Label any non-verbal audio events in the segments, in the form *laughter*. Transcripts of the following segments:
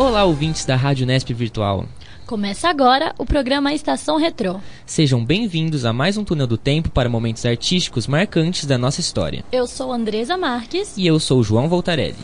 Olá, ouvintes da Rádio Nesp Virtual. Começa agora o programa Estação Retrô. Sejam bem-vindos a mais um túnel do tempo para momentos artísticos marcantes da nossa história. Eu sou Andresa Marques. E eu sou João Voltarelli.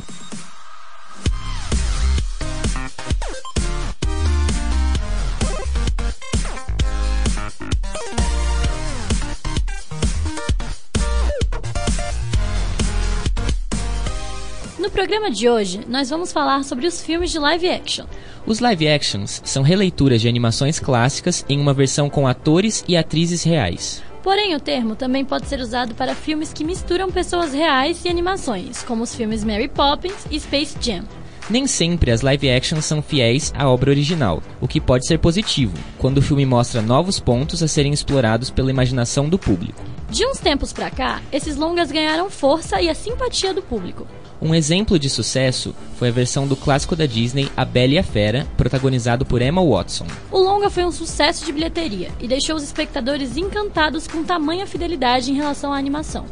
Programa de hoje, nós vamos falar sobre os filmes de live action. Os live actions são releituras de animações clássicas em uma versão com atores e atrizes reais. Porém, o termo também pode ser usado para filmes que misturam pessoas reais e animações, como os filmes Mary Poppins e Space Jam. Nem sempre as live actions são fiéis à obra original, o que pode ser positivo, quando o filme mostra novos pontos a serem explorados pela imaginação do público. De uns tempos pra cá, esses longas ganharam força e a simpatia do público. Um exemplo de sucesso foi a versão do clássico da Disney A Bela e a Fera, protagonizado por Emma Watson. O longa foi um sucesso de bilheteria e deixou os espectadores encantados com tamanha fidelidade em relação à animação.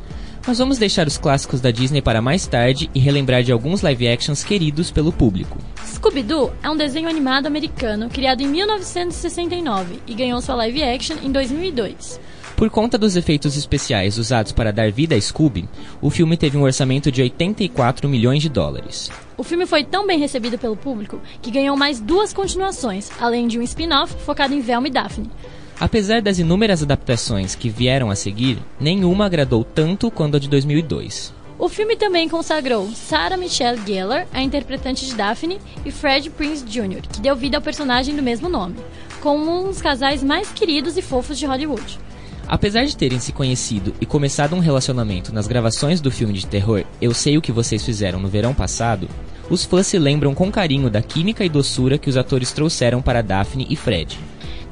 Mas vamos deixar os clássicos da Disney para mais tarde e relembrar de alguns live actions queridos pelo público. Scooby-Doo é um desenho animado americano criado em 1969 e ganhou sua live action em 2002. Por conta dos efeitos especiais usados para dar vida a Scooby, o filme teve um orçamento de 84 milhões de dólares. O filme foi tão bem recebido pelo público que ganhou mais duas continuações, além de um spin-off focado em Velma e Daphne. Apesar das inúmeras adaptações que vieram a seguir, nenhuma agradou tanto quanto a de 2002. O filme também consagrou Sarah Michelle Gellar, a interpretante de Daphne, e Fred Prinze Jr., que deu vida ao personagem do mesmo nome, como um dos casais mais queridos e fofos de Hollywood. Apesar de terem se conhecido e começado um relacionamento nas gravações do filme de terror Eu Sei O Que Vocês Fizeram no verão passado, os fãs se lembram com carinho da química e doçura que os atores trouxeram para Daphne e Fred.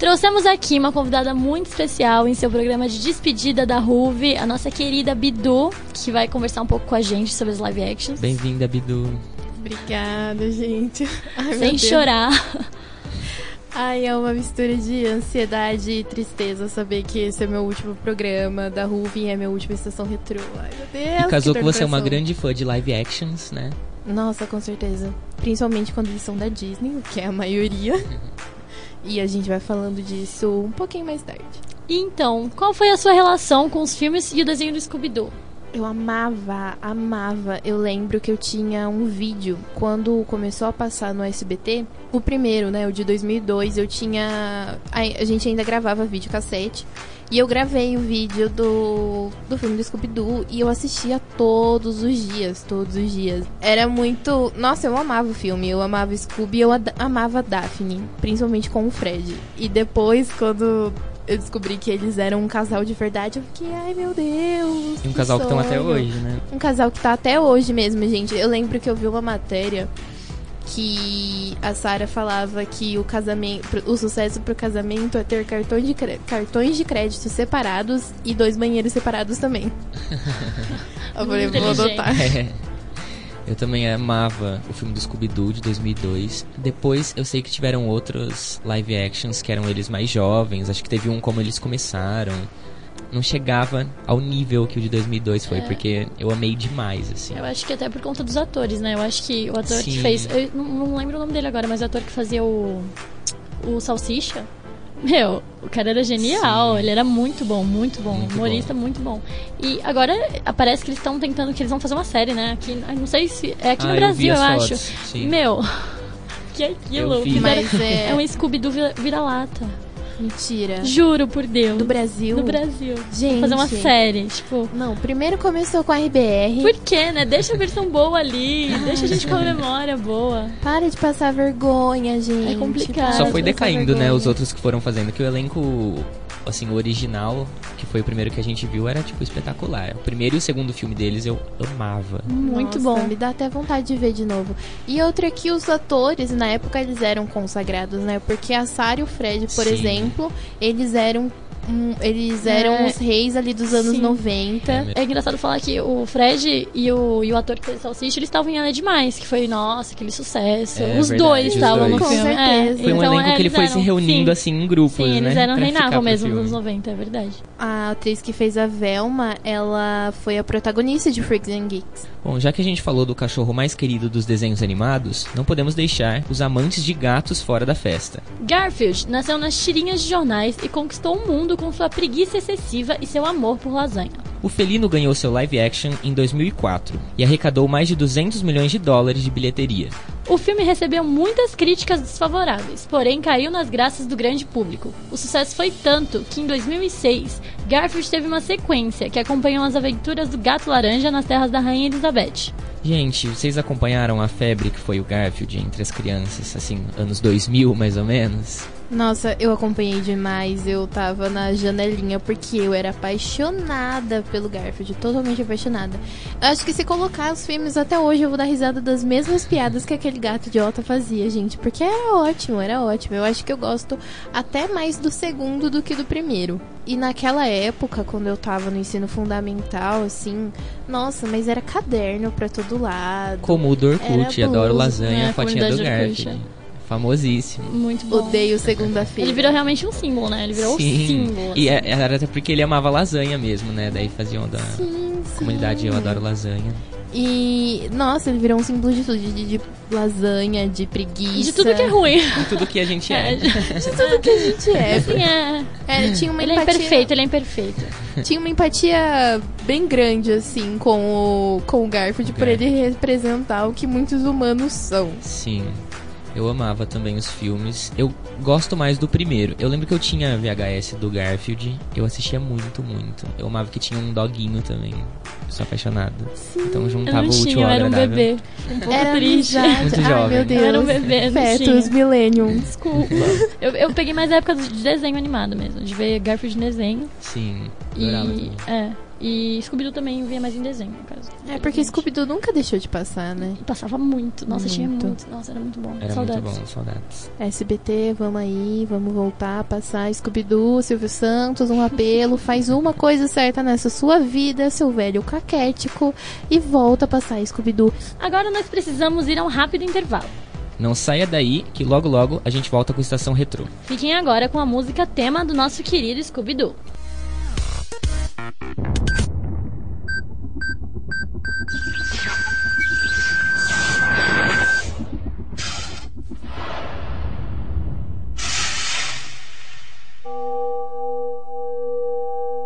Trouxemos aqui uma convidada muito especial em seu programa de despedida da Ruve, a nossa querida Bidu, que vai conversar um pouco com a gente sobre as live actions. Bem-vinda, Bidu. Obrigada, gente. *laughs* Ai, Sem chorar. Ai, é uma mistura de ansiedade e tristeza saber que esse é meu último programa da Ruve e é minha última estação retrô. Ai, meu Deus. E casou que com você é uma grande fã de live actions, né? Nossa, com certeza. Principalmente quando eles são da Disney, o que é a maioria. *laughs* e a gente vai falando disso um pouquinho mais tarde. Então, qual foi a sua relação com os filmes e o desenho do Scooby-Doo? Eu amava, amava. Eu lembro que eu tinha um vídeo quando começou a passar no SBT. O primeiro, né, o de 2002, eu tinha. A, gente ainda gravava vídeo cassete. E eu gravei o vídeo do, do filme do Scooby-Doo e eu assistia todos os dias, todos os dias. Era muito. Nossa, eu amava o filme, eu amava Scooby, eu ad- amava Daphne, principalmente com o Fred. E depois, quando eu descobri que eles eram um casal de verdade, eu fiquei, ai meu Deus. E um casal que estão até sonho." hoje, né? Um casal que tá até hoje mesmo, gente. Eu lembro que eu vi uma matéria que a Sarah falava que o casamento, o sucesso pro casamento é ter cartões de, cartões de crédito separados e dois banheiros separados também. *laughs* eu falei, vou adotar. É. Eu também amava o filme do Scooby-Doo de 2002. Depois eu sei que tiveram outros live actions que eram eles mais jovens. Acho que teve um como eles começaram. Não chegava ao nível que o de 2002 foi, É. porque eu amei demais, assim. Eu acho que até por conta dos atores, né? Eu acho que o ator que Sim. fez. Eu não, não lembro o nome dele agora, mas o ator que fazia o. O Salsicha. *laughs* Meu, o cara era genial, Sim. ele era muito bom, muito bom, Muito humorista muito bom. E agora parece que eles estão tentando que eles vão fazer uma série, né? Aqui, não sei se é aqui Ah, no eu Brasil, eu, as acho. sim. Meu, *laughs* que aquilo? Eu vi. Fizeram- Mas é- *laughs* é um Scooby do vira- vira-lata. Mentira. Juro por Deus. Do Brasil? Do Brasil. Gente. Fazer uma série, tipo. Não, primeiro começou com a RBR. Por quê, né? Deixa a versão boa ali, deixa a gente com a memória boa. Para de passar vergonha, gente. É complicado. Só foi decaindo, né, os outros que foram fazendo. Que o elenco, assim, o original, que foi o primeiro que a gente viu, era, tipo, espetacular. O primeiro e o segundo filme deles eu amava. Muito Nossa, bom. Me dá até vontade de ver de novo. E outra que os atores, na época, eles eram consagrados, né? Porque a Sarah e o Fred, por Sim. exemplo, eles eram um- eles eram É. os reis ali dos anos Sim. 90. É. É engraçado falar que o Fred e o, e o ator que fez Salsicha, eles estavam em Ela é Demais, que foi, nossa, aquele sucesso. É os verdade, dois estavam no filme. certeza. É, Foi um então, elenco é, que ele foi se eram- reunindo sim, assim em grupos, Sim, eles né? eram reinavam mesmo nos anos 90, é verdade. A atriz que fez a Velma, ela foi a protagonista de Freaks and Geeks. Bom, já que a gente falou do cachorro mais querido dos desenhos animados, não podemos deixar os amantes de gatos fora da festa. Garfield nasceu nas tirinhas de jornais e conquistou o mundo com sua preguiça excessiva e seu amor por lasanha. O felino ganhou seu live action em 2004 e arrecadou mais de 200 milhões de dólares de bilheteria. O filme recebeu muitas críticas desfavoráveis, porém caiu nas graças do grande público. O sucesso foi tanto que em 2006, Garfield teve uma sequência que acompanhou as aventuras do gato laranja nas terras da Rainha Elizabeth. Gente, vocês acompanharam a febre que foi o Garfield entre as crianças, assim, anos 2000 mais ou menos? Nossa, eu acompanhei demais. Eu tava na janelinha porque eu era apaixonada pelo Garfield, totalmente apaixonada. Eu acho que se colocar os filmes até hoje, eu vou dar risada das mesmas piadas que aquele gato idiota fazia, gente. Porque era ótimo, era ótimo. Eu acho que eu gosto até mais do segundo do que do primeiro. E naquela época, quando eu tava no ensino fundamental, assim, nossa, mas era caderno pra todo lado. Como o do Orkut, adoro lasanha, né, a fotinha do Orkut, Garfield. Famosíssimo. Muito bom. Odeio segunda-feira. Ele virou realmente um símbolo, né? Ele virou Sim. um símbolo. E assim. é- era até porque ele amava lasanha mesmo, né? Daí faziam da Sim, sim. comunidade Eu Adoro Lasanha. E, nossa, ele virou um símbolo de tudo, de, de lasanha, de preguiça. De tudo que é ruim. *laughs* E tudo que a gente é. É, de- tudo que a gente é. assim, é. É, tinha uma Ele é empatia, imperfeito, ele é imperfeito. Tinha uma empatia bem grande, assim, com o, com o Garfield, por Garfield. ele representar o que muitos humanos são. Sim. Eu amava também os filmes. Eu gosto mais do primeiro. Eu lembro que eu tinha VHS do Garfield. Eu assistia muito, muito. Eu amava que tinha um doguinho também. Sou apaixonado. Então Eu juntava não o útil tinha, eu ao era um agradável. bebê. Um pouco Era triste. Muito Ai, jovem. meu Deus. Eu era um bebê, não Fetos, tinha. Millennium. Desculpa. eu, eu peguei mais a época de desenho animado mesmo, de ver Garfield em desenho. Sim. Adorava E, também. é, e Scooby-Doo também via mais em desenho, no caso. É, porque. Scooby-Doo nunca deixou de passar, né? E Passava muito. Nossa, tinha Muito. muito. Nossa, era muito bom. Era Saudades. muito bom, saudades. SBT, vamos aí, vamos voltar a passar Scooby-Doo, Silvio Santos, um apelo, faz uma coisa certa nessa sua vida, seu velho caquético, e volta a passar Scooby-Doo. Agora nós precisamos ir a um rápido intervalo. Não saia daí, que logo logo a gente volta com Estação Retrô. Fiquem agora com a música tema do nosso querido Scooby-Doo. うん。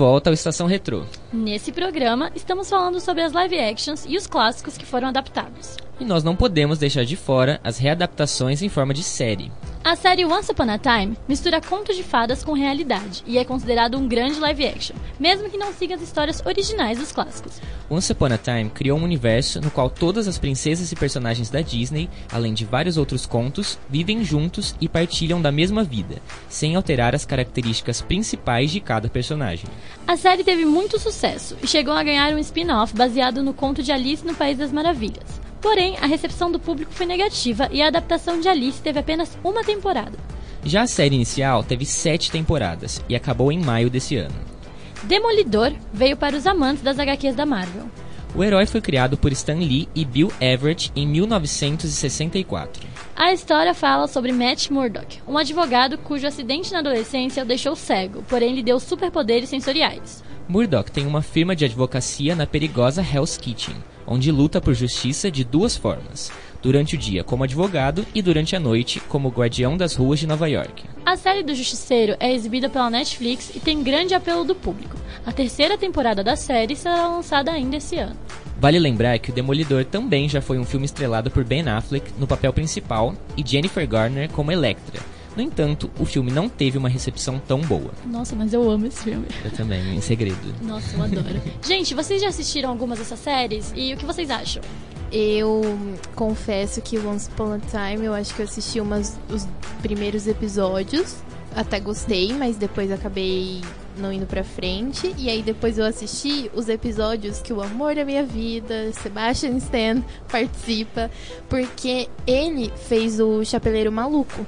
Volta ao Estação Retrô. Nesse programa, estamos falando sobre as live actions e os clássicos que foram adaptados. E nós não podemos deixar de fora as readaptações em forma de série. A série Once Upon a Time mistura contos de fadas com realidade e é considerado um grande live action, mesmo que não siga as histórias originais dos clássicos. Once Upon a Time criou um universo no qual todas as princesas e personagens da Disney, além de vários outros contos, vivem juntos e partilham da mesma vida, sem alterar as características principais de cada personagem. A série teve muito sucesso e chegou a ganhar um spin-off baseado no conto de Alice no País das Maravilhas. Porém, a recepção do público foi negativa e a adaptação de Alice teve apenas uma temporada. Já a série inicial teve sete temporadas e acabou em maio desse ano. Demolidor veio para os amantes das HQs da Marvel. O herói foi criado por Stan Lee e Bill Everett em 1964. A história fala sobre Matt Murdock, um advogado cujo acidente na adolescência o deixou cego, porém lhe deu superpoderes sensoriais. Murdoch tem uma firma de advocacia na perigosa Hell's Kitchen, onde luta por justiça de duas formas: durante o dia como advogado e durante a noite como guardião das ruas de Nova York. A série do Justiceiro é exibida pela Netflix e tem grande apelo do público. A terceira temporada da série será lançada ainda esse ano. Vale lembrar que o Demolidor também já foi um filme estrelado por Ben Affleck no papel principal e Jennifer Garner como Elektra. No entanto, o filme não teve uma recepção tão boa. Nossa, mas eu amo esse filme. Eu também, em segredo. Nossa, eu adoro. *laughs* Gente, vocês já assistiram algumas dessas séries? E o que vocês acham? Eu confesso que Once Upon a Time eu acho que eu assisti umas, os primeiros episódios. Até gostei, mas depois acabei não indo pra frente. E aí depois eu assisti os episódios que o amor da minha vida, Sebastian Stan, participa. Porque ele fez o Chapeleiro Maluco.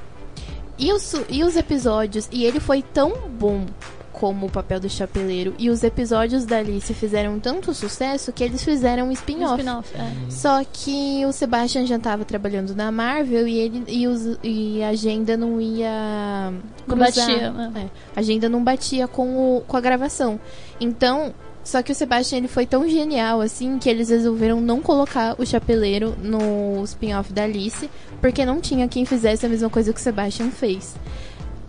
E os, e os episódios, e ele foi tão bom como o papel do chapeleiro, e os episódios da Alice fizeram tanto sucesso que eles fizeram um Um spin-off. spin-off, é. Só que o Sebastian já tava trabalhando na Marvel e ele e, os, e a agenda não ia Não batia, né? É, a agenda não batia com, o, com a gravação. Então, só que o Sebastian ele foi tão genial assim que eles resolveram não colocar o chapeleiro no spin-off da Alice, porque não tinha quem fizesse a mesma coisa que o Sebastian fez.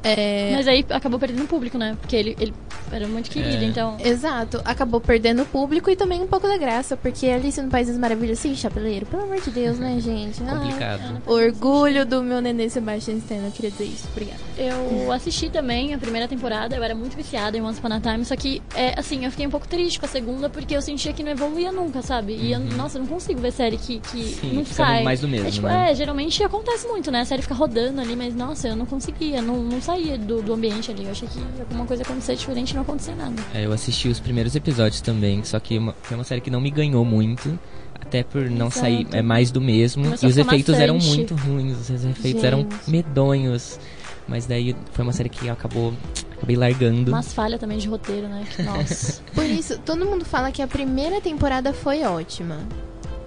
É, Mas aí acabou perdendo público, né? Porque ele, ele era muito querido, É. então. Exato, acabou perdendo o público e também um pouco da graça, porque Alice no País das Maravilhas, sim, chapeleiro, pelo amor de Deus, né, *laughs* gente? Ai, Complicado. Orgulho do meu nenê Sebastian Stan, eu queria dizer isso. Obrigada. Eu assisti também a primeira temporada, eu era muito viciada em Once Upon a Time, só que, é, assim, eu fiquei um pouco triste com a segunda, porque eu sentia que não evoluía nunca, sabe? E, eu, nossa, eu não consigo ver série que, que Uhum. Sim, não fica sai. mais do mesmo, é, tipo, né? é, geralmente acontece muito, né? A série fica rodando ali, mas, nossa, eu não conseguia, não, não saía do, do ambiente ali. Eu achei que alguma coisa acontecia diferente e não acontecia nada. É, eu assisti os primeiros episódios também, só que uma- foi uma série que não me ganhou muito. Até por não Exato. sair é mais do mesmo. Começou e os efeitos eram muito ruins, os efeitos Gente. eram medonhos. Mas daí foi uma série que acabou. Acabei largando. Mas falha também de roteiro, né? Nossa. *laughs* Por isso, todo mundo fala que a primeira temporada foi ótima.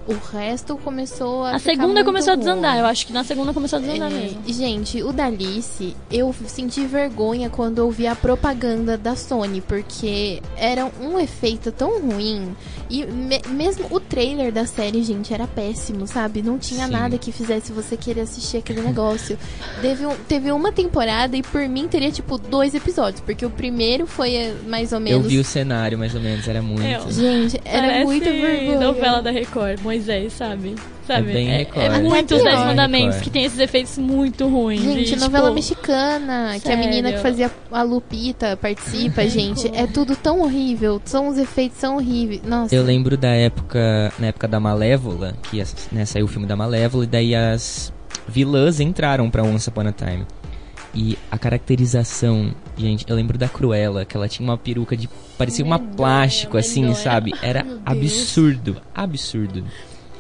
O resto começou a A ficar segunda muito começou a desandar, ruim. eu acho que na segunda começou a desandar É, mesmo. Gente, o da Alice, eu senti vergonha quando eu vi a propaganda da Sony, porque era um efeito tão ruim. E me- mesmo o trailer da série, gente, era péssimo, sabe? Não tinha Sim. nada que fizesse você querer assistir aquele negócio. *laughs* teve, um- teve uma temporada e por mim teria, tipo, dois episódios, porque o primeiro foi eh, mais ou Eu menos. vi o cenário, mais ou menos, era muito. Eu- Gente, era Parece muito vergonha. novela da Record, Moisés, sabe? Sabe? É bem Record. É, os Dez pior. Mandamentos, que tem esses efeitos muito ruins. Gente, de, novela tipo, mexicana, que a menina que sério. fazia a Lupita participa, gente. É tudo tão horrível. São os efeitos são horríveis. Nossa. Eu lembro da época, na época da Malévola, que né, saiu o filme da Malévola, e daí as vilãs entraram pra Once Upon a Time. E a caracterização, gente, eu lembro da Cruella, que ela tinha uma peruca de. parecia uma plástico, assim, medonha. sabe? Era absurdo, absurdo.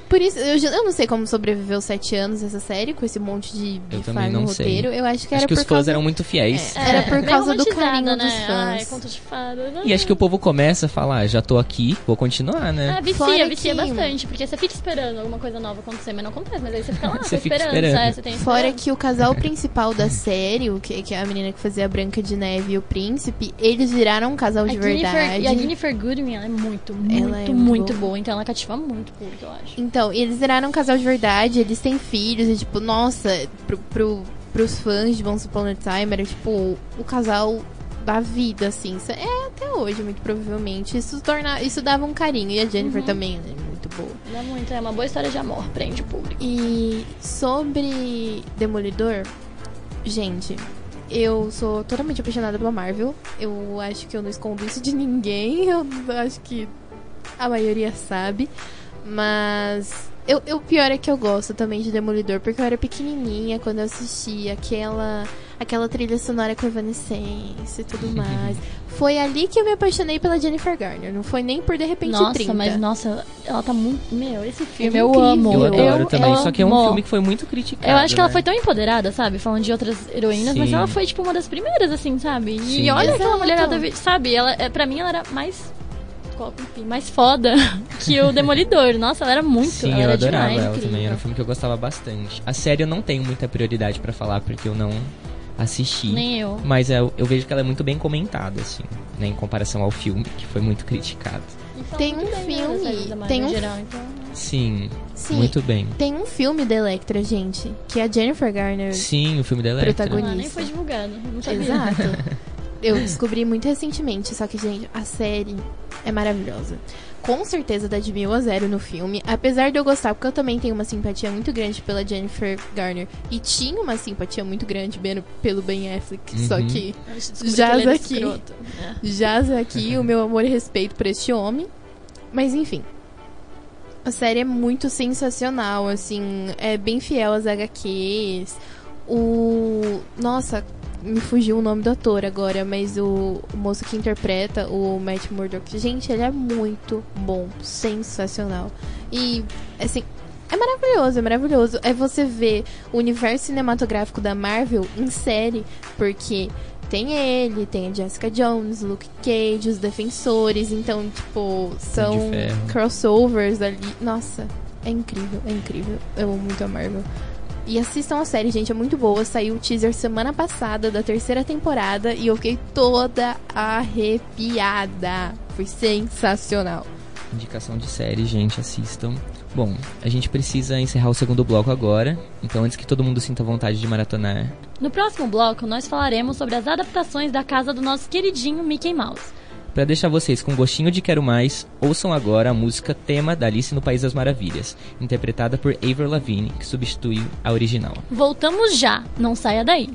Por isso, eu, eu não sei como sobreviveu sete anos essa série, com esse monte de, Eu de também falha no não sei. roteiro. Eu acho que era Acho que por os fãs causa... eram muito fiéis. É. Era por meio causa do carinho né? dos fãs. Ai, conto de fada. E acho que o povo começa a falar, ah, já tô aqui, vou continuar, né? É, vicia, Fora vicia que- bastante, porque você fica esperando alguma coisa nova acontecer, mas não acontece, mas aí você fica lá, *laughs* Você fica esperando, esperando. sabe? Você tem Fora que o casal principal da série, o que, que é a menina que fazia a Branca de Neve e o Príncipe, eles viraram um casal A de Jennifer- verdade. e a Jennifer Goodwin, ela é muito, muito, Ela é muito, muito boa. boa. Então ela cativa muito o público, eu acho. Então, e eles viraram um casal de verdade, eles têm filhos, e tipo, nossa, pro, pro, pros fãs de Once Upon a Time, era tipo o casal da vida, assim. É até hoje, muito provavelmente. Isso torna, isso dava um carinho. E a Jennifer também é muito boa. Não é muito, é uma boa história de amor, prende o público. E sobre Demolidor, gente, eu sou totalmente apaixonada pela Marvel. Eu acho que eu não escondo isso de ninguém. *laughs* Eu acho que a maioria sabe. Mas eu, eu- o pior é que eu gosto também de Demolidor, porque eu era pequenininha quando eu assistia aquela aquela trilha sonora com Evanescence e tudo mais. *laughs* Foi ali que eu me apaixonei pela Jennifer Garner. Não foi nem por de repente Nossa, 30. mas nossa, ela tá muito. Meu, esse filme É eu incrível. amo. Eu adoro eu também, só que é um filme que foi muito criticado. Eu acho que ela né? foi tão empoderada, sabe? Falando de outras heroínas, mas Sim. ela foi, tipo, uma das primeiras, assim, sabe? Sim. E olha aquela Exato. mulher, ela teve, sabe? Ela, é, pra mim, ela era mais. Qual- Enfim, mais foda *laughs* que o Demolidor. Nossa, ela era muito. Sim, ela eu era adorava demais, ela incrível. também. Era um filme que eu gostava bastante. A série eu não tenho muita prioridade pra falar, porque eu não assisti. Nem eu. Mas eu, eu vejo que ela é muito bem comentada, assim, né, em comparação ao filme, que foi muito criticado. E fala Tem um filme, tem em um- geral, então... Sim, Sim. muito bem. Tem um filme da Electra, gente, que a Jennifer Garner Sim, o filme da Electra. Protagonista. Ah, nem foi divulgado. Não sabia. Exato. *laughs* Eu descobri muito recentemente, só que, gente, a série é maravilhosa. Com certeza dá de mil a zero no filme. Apesar de eu gostar, porque eu também tenho uma simpatia muito grande pela Jennifer Garner. E tinha uma simpatia muito grande pelo Ben Affleck. Só Uhum. que gente descobriu Jaz que aqui. escroto. É. jaz aqui *laughs* o meu amor e respeito por este homem. Mas enfim. A série é muito sensacional, assim, é bem fiel às HQs. O. Nossa, me fugiu o nome do ator agora, mas o, o moço que interpreta o Matt Murdock, gente, ele é muito bom, sensacional. E, assim, é maravilhoso, é maravilhoso. É você ver o universo cinematográfico da Marvel em série, porque tem ele, tem a Jessica Jones, Luke Cage, os Defensores, então, tipo, são crossovers ali. Nossa, é incrível, é incrível. Eu amo muito a Marvel. E assistam a série, gente, é muito boa. Saiu o teaser semana passada da terceira temporada e eu fiquei toda arrepiada. Foi sensacional. Indicação de série, gente, assistam. Bom, a gente precisa encerrar o segundo bloco agora. Então, antes que todo mundo sinta vontade de maratonar, No próximo bloco, nós falaremos sobre as adaptações da casa do nosso queridinho Mickey Mouse. Pra deixar vocês com gostinho de quero mais, ouçam agora a música tema da Alice no País das Maravilhas, interpretada por Avril Lavigne, que substitui a original. Voltamos já, não saia daí.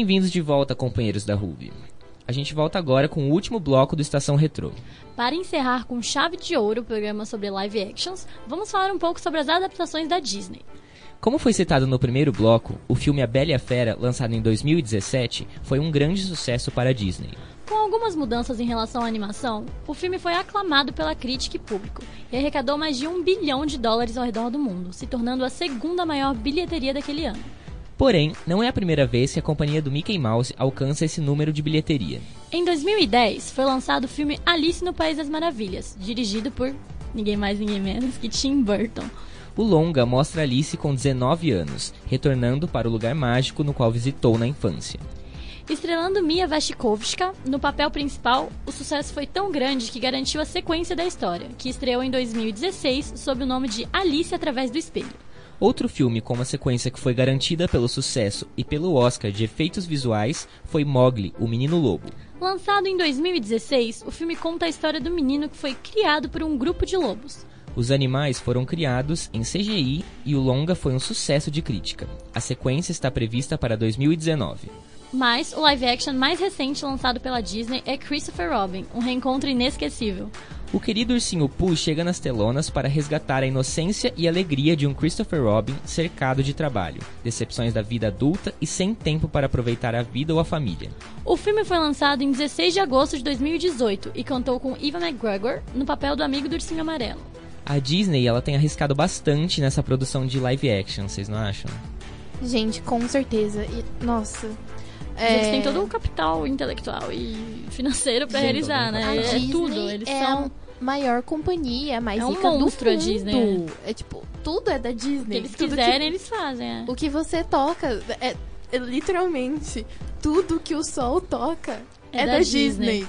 Bem-vindos de volta, companheiros da Ruby. A gente volta agora com o último bloco do Estação Retrô. Para encerrar com chave de ouro o programa sobre live actions, vamos falar um pouco sobre as adaptações da Disney. Como foi citado no primeiro bloco, o filme A Bela e a Fera, lançado em 2017, foi um grande sucesso para a Disney. Com algumas mudanças em relação à animação, o filme foi aclamado pela crítica e público e arrecadou mais de um bilhão de dólares ao redor do mundo, se tornando a segunda maior bilheteria daquele ano. Porém, não é a primeira vez que a companhia do Mickey Mouse alcança esse número de bilheteria. Em 2010, foi lançado o filme Alice no País das Maravilhas, dirigido por ninguém mais ninguém menos que Tim Burton. O longa mostra Alice com 19 anos, retornando para o lugar mágico no qual visitou na infância. Estrelando Mia Wasikowska, no papel principal, o sucesso foi tão grande que garantiu a sequência da história, que estreou em 2016 sob o nome de Alice através do espelho. Outro filme com uma sequência que foi garantida pelo sucesso e pelo Oscar de efeitos visuais foi Mowgli, o Menino Lobo. Lançado em 2016, o filme conta a história do menino que foi criado por um grupo de lobos. Os animais foram criados em CGI e o longa foi um sucesso de crítica. A sequência está prevista para 2019. Mas o live action mais recente lançado pela Disney é Christopher Robin, um reencontro inesquecível. O querido ursinho Pooh chega nas telonas para resgatar a inocência e alegria de um Christopher Robin cercado de trabalho, decepções da vida adulta e sem tempo para aproveitar a vida ou a família. O filme foi lançado em 16 de agosto de 2018 e contou com Ivan McGregor no papel do amigo do ursinho amarelo. A Disney ela tem arriscado bastante nessa produção de live action, vocês não acham? Gente, com certeza. E, nossa. Eles é, têm todo o capital intelectual e financeiro pra Gente, realizar, né? A É Disney tudo. Eles é são. a maior companhia, a mais É um rica monstro do a mundo. Disney, É tipo, tudo é da O que Disney. eles Tudo quiserem, eles fazem. É. O que você toca é, é literalmente tudo que o sol toca É é, da da, Disney. Disney.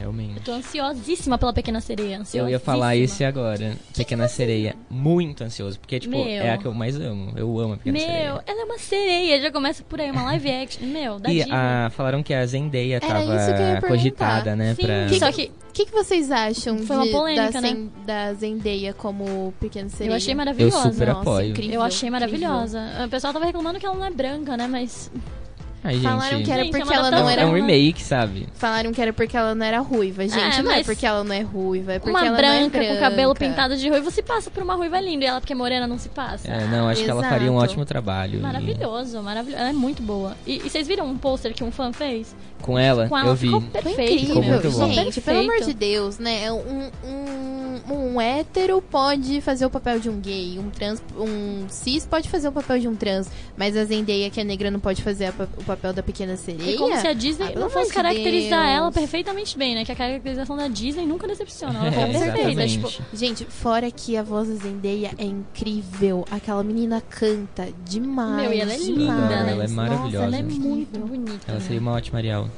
Realmente. Tô ansiosíssima pela Pequena Sereia. Eu ia falar esse agora, Pequena Sereia. Muito ansioso, porque, tipo, Meu. é a que eu mais amo. Eu amo a Pequena Meu, Sereia. ela é uma sereia. Já começa por aí, uma live *laughs* action. Meu, da E a, falaram que a Zendaya Era tava isso que eu cogitada, né? Sim, pra... só que O que, que vocês acham Foi uma de- polêmica, da, né? Da Zendaya como pequena sereia? eu achei maravilhosa. Eu super Nossa, apoio. incrível, Eu achei incrível. maravilhosa. O pessoal tava reclamando que ela não é branca, né? Mas Ai, gente, Falaram que era Gente, porque é ela não adaptação, é era um remake, sabe? Falaram que era porque ela não era ruiva. Gente, É, não é porque ela não é ruiva, é porque uma ela branca, não é branca com cabelo pintado de ruivo se passa por uma ruiva linda. E ela, porque é morena, não se passa. É, não, acho que ela faria um Exato. ótimo trabalho. e- Maravilhoso, maravilhoso. Ela é muito boa. E, e vocês viram um pôster que um fã fez? Com ela, Com ela eu vi. perfeito. incrível, Ficou muito bom. gente. Perfeito. Pelo amor de Deus, né? Um, um, um hétero pode fazer o papel de um gay, um trans, um cis pode fazer o papel de um trans, mas a Zendaya, que é negra, não pode fazer a o papel da pequena sereia. É como se a Disney Ah, não fosse caracterizar Deus. ela perfeitamente bem, né? Que a caracterização da Disney nunca decepciona. Ela *laughs* É, tá perfeita. Tipo, Gente, fora que a voz da Zendaya é incrível. Aquela menina canta demais. Meu, e ela é demais. linda, né? Ela é maravilhosa. Nossa, ela é muito bonita. Ela né? seria uma ótima Ariel.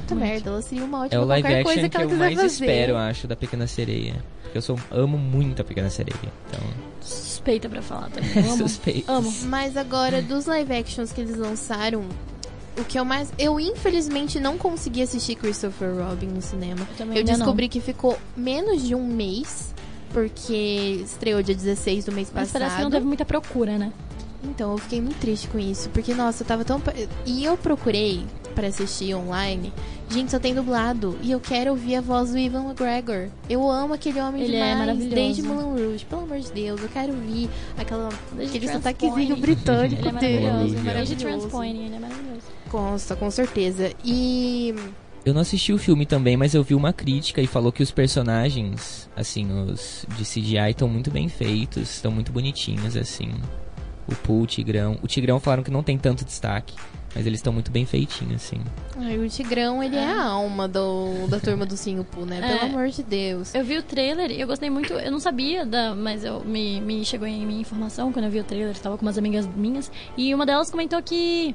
Puta Muito. merda, ela seria uma É ótima o live qualquer action coisa que, que, ela eu quiser mais fazer. espero, eu acho, da Pequena Sereia. Porque eu sou, amo muito a Pequena Sereia. Então, Suspeita pra falar também. *laughs* Eu amo. suspeito. Amo. Mas agora, dos live actions que eles lançaram, o que eu mais. Eu infelizmente não consegui assistir Christopher Robin no cinema. Eu também Eu ainda não. descobri que ficou menos de um mês, porque estreou dia 16 do mês Mas passado. parece que não teve muita procura, né? Então, eu fiquei muito triste com isso, porque, nossa, eu tava tão. E eu procurei pra assistir online. Gente, só tem dublado. E eu quero ouvir a voz do Ivan McGregor. Eu amo aquele homem Ele é demais. maravilhoso. Desde Moulin Rouge. Pelo amor de Deus, eu quero ouvir aquela, Desde aquele sotaquezinho britânico Ele é dele. maravilhoso. Olivia. Desde Maravilhoso. Transpoint, ele é maravilhoso. Consta, com certeza. E. Eu não assisti o filme também, mas eu vi uma crítica e falou que os personagens, assim, os de CGI estão muito bem feitos, estão muito bonitinhos, assim. O Pooh, o Tigrão. O Tigrão falaram que não tem tanto destaque, mas eles estão muito bem feitinhos, assim. Ai, o Tigrão, ele é, a alma do, da turma do Singapu, né? Pelo É. amor de Deus. Eu vi o trailer e eu gostei muito. Eu não sabia, da, mas eu, me, me chegou em minha informação quando eu vi o trailer. Estava com umas amigas minhas. E uma delas comentou que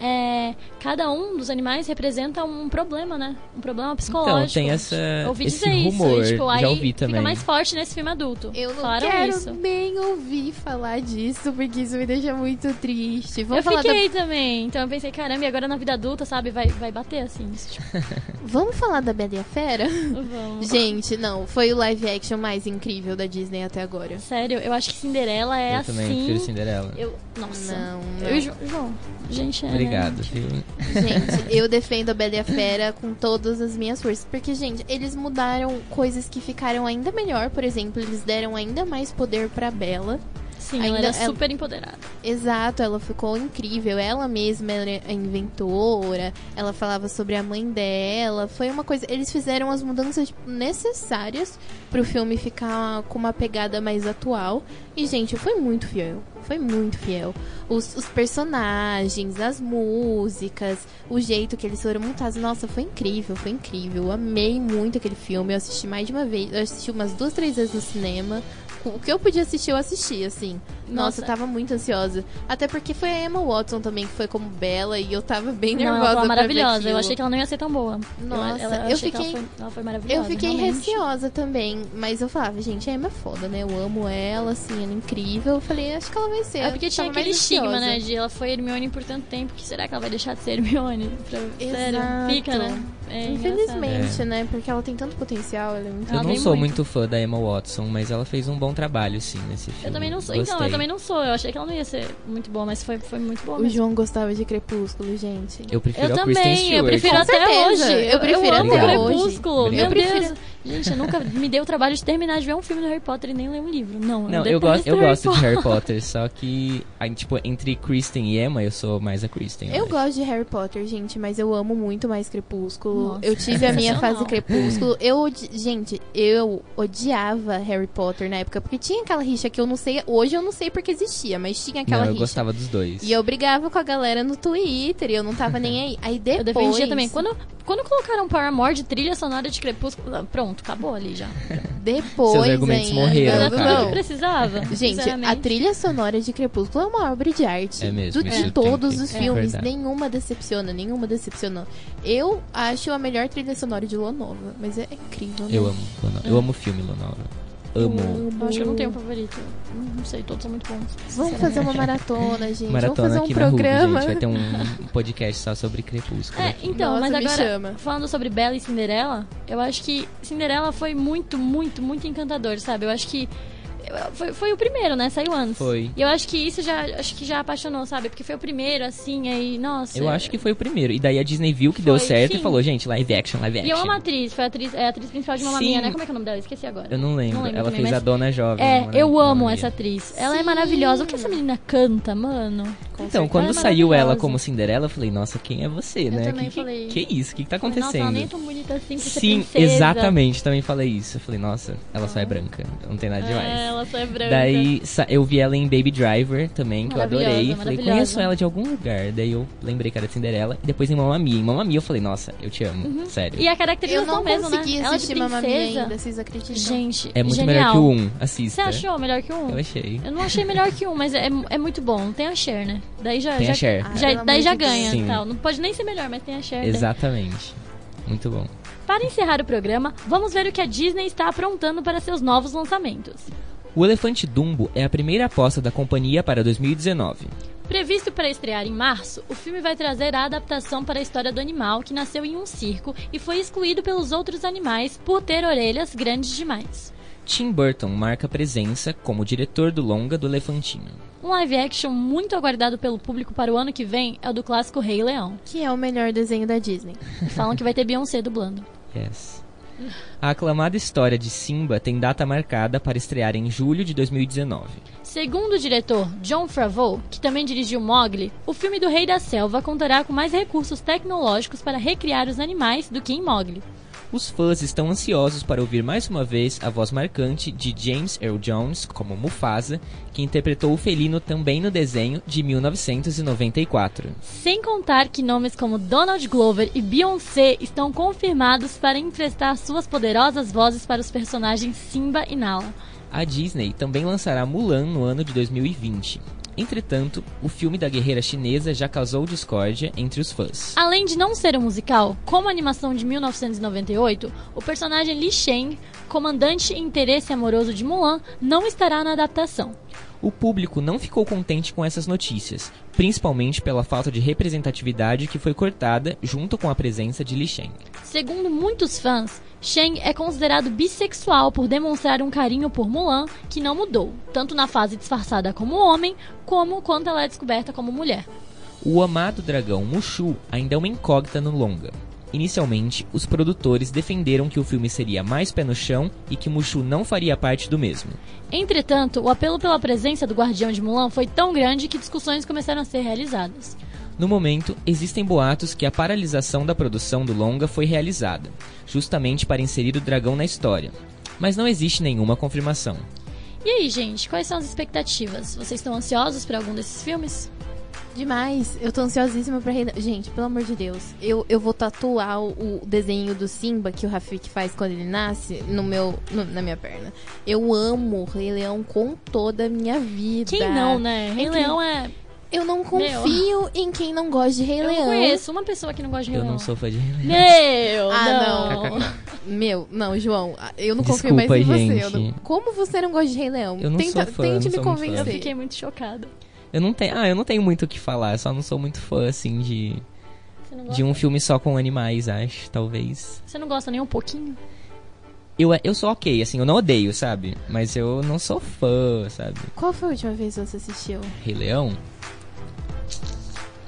é, cada um dos animais representa um problema, né? Um problema psicológico. Então, tem essa, Eu ouvi esse dizer rumor, isso. E, tipo, aí já ouvi também. fica mais forte nesse filme adulto. Eu não Falaram quero isso. nem ouvir falar disso, porque isso me deixa muito triste. Vamos eu falar da fiquei também. Então eu pensei, caramba, e agora na vida adulta, sabe? Vai, vai bater assim. isso, Tipo, *laughs* Vamos falar da Bela e a Fera? vamos. Gente, não, foi o live action mais incrível da Disney até agora. Sério, eu acho que Cinderela é eu assim. também prefiro Cinderela. Eu, nossa. Não, não. Eu e João, gente, é Obrigado, viu? Gente, eu defendo a Bela e a Fera com todas as minhas forças. Porque, gente, eles mudaram coisas que ficaram ainda melhor. Por exemplo, eles deram ainda mais poder pra Bela. Sim, ela Ainda era ela- super empoderada. Exato, ela ficou incrível. Ela mesma era a inventora. Ela falava sobre a mãe dela. Foi uma coisa. Eles fizeram as mudanças tipo, necessárias pro filme ficar com uma pegada mais atual. E, gente, foi muito fiel. Foi muito fiel. Os, os personagens, as músicas, o jeito que eles foram montados. Nossa, foi incrível, foi incrível. Eu amei muito aquele filme. Eu assisti mais de uma vez. Eu assisti umas duas, três vezes no cinema. O que eu podia assistir, eu assisti, assim. Nossa, Nossa. eu tava muito ansiosa. Até porque foi a Emma Watson também, que foi como Bela, e eu tava bem Não, nervosa. ela tava pra ver maravilhosa. Eu achei que ela não ia ser tão boa. Nossa, ela, eu que fiquei- ela foi, ela foi maravilhosa. Eu fiquei realmente. receosa também, mas eu falava, gente, a Emma é foda, né? Eu amo ela, assim, ela é incrível. Eu falei, acho que ela vai ser. É porque Eu tinha aquele estigma, né? De ela foi Hermione por tanto tempo, que será que ela vai deixar de ser Hermione? Pra- Sério, fica, né? É Infelizmente, É. né? Porque ela tem tanto potencial, ela é muito Eu não sou muito. muito fã da Emma Watson, mas ela fez um bom trabalho, sim, nesse filme. Eu também não sou. Então, Gostei. eu também não sou. Eu achei que ela não ia ser muito boa, mas foi, foi muito boa O mesmo. João gostava de Crepúsculo, gente. Eu prefiro Eu a Kristen também, Stewart. eu prefiro Com até certeza, hoje. eu prefiro amo até Crepúsculo. hoje. Meu Eu prefiro- Deus. Gente, eu nunca me dei o trabalho de terminar de ver um filme do Harry Potter e nem ler um livro. Não, Não, eu eu, gosto, eu Harry gosto de Harry Potter, só que, tipo, entre Kristen e Emma, eu sou mais a Kristen. Eu acho. gosto de Harry Potter, gente, mas eu amo muito mais Crepúsculo. Nossa, eu tive a minha fase. Crepúsculo. Eu, gente, eu odiava Harry Potter na época, porque tinha aquela rixa que eu não sei, hoje eu não sei porque existia, mas tinha aquela Não, eu rixa. gostava dos dois. E eu brigava com a galera no Twitter e eu não tava nem aí. Aí depois. *laughs* Eu defendia também. Quando, quando colocaram Paramore de trilha sonora de Crepúsculo, pronto, acabou ali já. *laughs* Depois. Seus argumentos ainda. morreram, Era Não, tudo que precisava. Gente, a trilha sonora de Crepúsculo é uma obra de arte. É mesmo, Do- de todos os é filmes, verdade. nenhuma decepciona, nenhuma decepcionou. Eu acho a melhor trilha sonora de Lua Nova, mas é incrível. né? Eu amo, Lona- eu amo o filme Lonova. Amo. Eu acho que eu não tenho um favorito. Não sei, todos são muito bons. Vamos fazer uma maratona, gente. Maratona Vamos fazer um aqui na Ruby, programa. gente. Vai ter um podcast só sobre Crepúsculo. É, aqui. então, Nossa, mas agora, chama. falando sobre Bela e Cinderela, eu acho que Cinderela foi muito, muito, muito encantador, sabe? Eu acho que foi, foi o primeiro, né? Saiu antes. Foi. E eu acho que isso já, acho que já apaixonou, sabe? Porque foi o primeiro, assim, aí, nossa. Eu acho que foi o primeiro. E daí a Disney viu que deu Foi, certo sim. e falou, gente, live action, live E action. eu amo a atriz, foi a atriz, é a atriz principal de Mamma Sim. Mia, né? Como é que é o nome dela? Esqueci agora. Eu não lembro. Não lembro Ela também, fez mas- a Dona Jovem. É, eu amo essa atriz. Ela é Sim. maravilhosa. O que essa menina canta, mano? Com Então, certeza. quando Ela é saiu ela como Cinderela, eu falei, nossa, quem é você, Eu né? também que, que- falei. Que, isso? O que, que tá Nossa, ela acontecendo? nem é tão bonita assim pra Sim, exatamente, também falei isso. Eu falei, nossa, ela só é branca. Não tem nada demais. É, ela só é branca. Daí eu vi ela em Baby Driver também, que eu adorei. Falei, conheço ela de algum lugar. Daí eu lembrei que era Cinderela. E depois em Mamma Mia. Em Mamma Mia eu falei, nossa, eu te amo. Sério. Uhum. E a Eu caracterização não mesmo, consegui né? Ela de assistir Mamma Mia princesa. ainda, vocês acreditam? Gente, É muito genial. melhor que o 1. Assista. Você achou melhor que o 1? Eu achei. Eu não achei melhor que um, mas é, é muito bom. Tem a Cher, né? Daí já, Tem já, a Cher. Ah, já- daí já ganha. Sim. Tal. Não pode nem ser melhor, mas tem a daí. Exatamente. Muito bom. Para encerrar o programa, vamos ver o que a Disney está aprontando para seus novos lançamentos. O Elefante Dumbo é a primeira aposta da companhia para 2019. Previsto para estrear em março, o filme vai trazer a adaptação para a história do animal que nasceu em um circo e foi excluído pelos outros animais por ter orelhas grandes demais. Tim Burton marca presença como diretor do longa do Elefantinho. Um live action muito aguardado pelo público para o ano que vem é o do clássico Rei Leão. Que é o melhor desenho da Disney. E falam que vai ter Beyoncé dublando. Yes. A aclamada história de Simba tem data marcada para estrear em julho de 2019. Segundo o diretor John Favreau, que também dirigiu Mowgli, o filme do Rei da Selva contará com mais recursos tecnológicos para recriar os animais do que em Mowgli. Os fãs estão ansiosos para ouvir mais uma vez a voz marcante de James Earl Jones como Mufasa, que interpretou o felino também no desenho de 1994. Sem contar que nomes como Donald Glover e Beyoncé estão confirmados para emprestar suas poderosas vozes para os personagens Simba e Nala. A Disney também lançará Mulan no ano de 2020. Entretanto, o filme da guerreira chinesa já causou discórdia entre os fãs. Além de não ser um musical, como a animação de 1998, o personagem Li Sheng, comandante e interesse amoroso de Mulan, não estará na adaptação. O público não ficou contente com essas notícias, principalmente pela falta de representatividade que foi cortada junto com a presença de Li Sheng. Segundo muitos fãs, Sheng é considerado bissexual por demonstrar um carinho por Mulan que não mudou, tanto na fase disfarçada como homem, como quando ela é descoberta como mulher. O amado dragão Mushu ainda é uma incógnita no longa. Inicialmente, os produtores defenderam que o filme seria mais pé no chão e que Mushu não faria parte do mesmo. Entretanto, o apelo pela presença do Guardião de Mulan foi tão grande que discussões começaram a ser realizadas. No momento, existem boatos que a paralisação da produção do longa foi realizada, justamente para inserir o dragão na história. Mas não existe nenhuma confirmação. E aí, gente, quais são as expectativas? Vocês estão ansiosos para algum desses filmes? Demais. Eu tô ansiosíssima pra Rei Leão. Gente, pelo amor de Deus. Eu, eu vou tatuar o, o desenho do Simba que o Rafik faz quando ele nasce no meu, no- na minha perna. Eu amo Rei Leão com toda a minha vida. Quem não, né? Rei Quem- Leão é. Eu não confio em quem não gosta de Rei Eu Leão. não conheço uma pessoa que não gosta de Rei Eu Leão. não sou fã de Rei Leão. Meu! Ah, não. não. Meu, não, João, eu não confio mais Desculpa, em você. Eu não- gente. Como você não gosta de Rei Leão? Eu não Tenta, sou fã, tente não me sou muito fã. convencer. Eu fiquei muito chocada. Eu não tenho, ah, eu não tenho muito o que falar, só não sou muito fã assim de de um filme só com animais, acho, talvez. Você não gosta nem um pouquinho? Eu eu sou OK, assim, eu não odeio, sabe? Mas eu não sou fã, sabe? Qual foi a última vez que você assistiu? Rei Leão?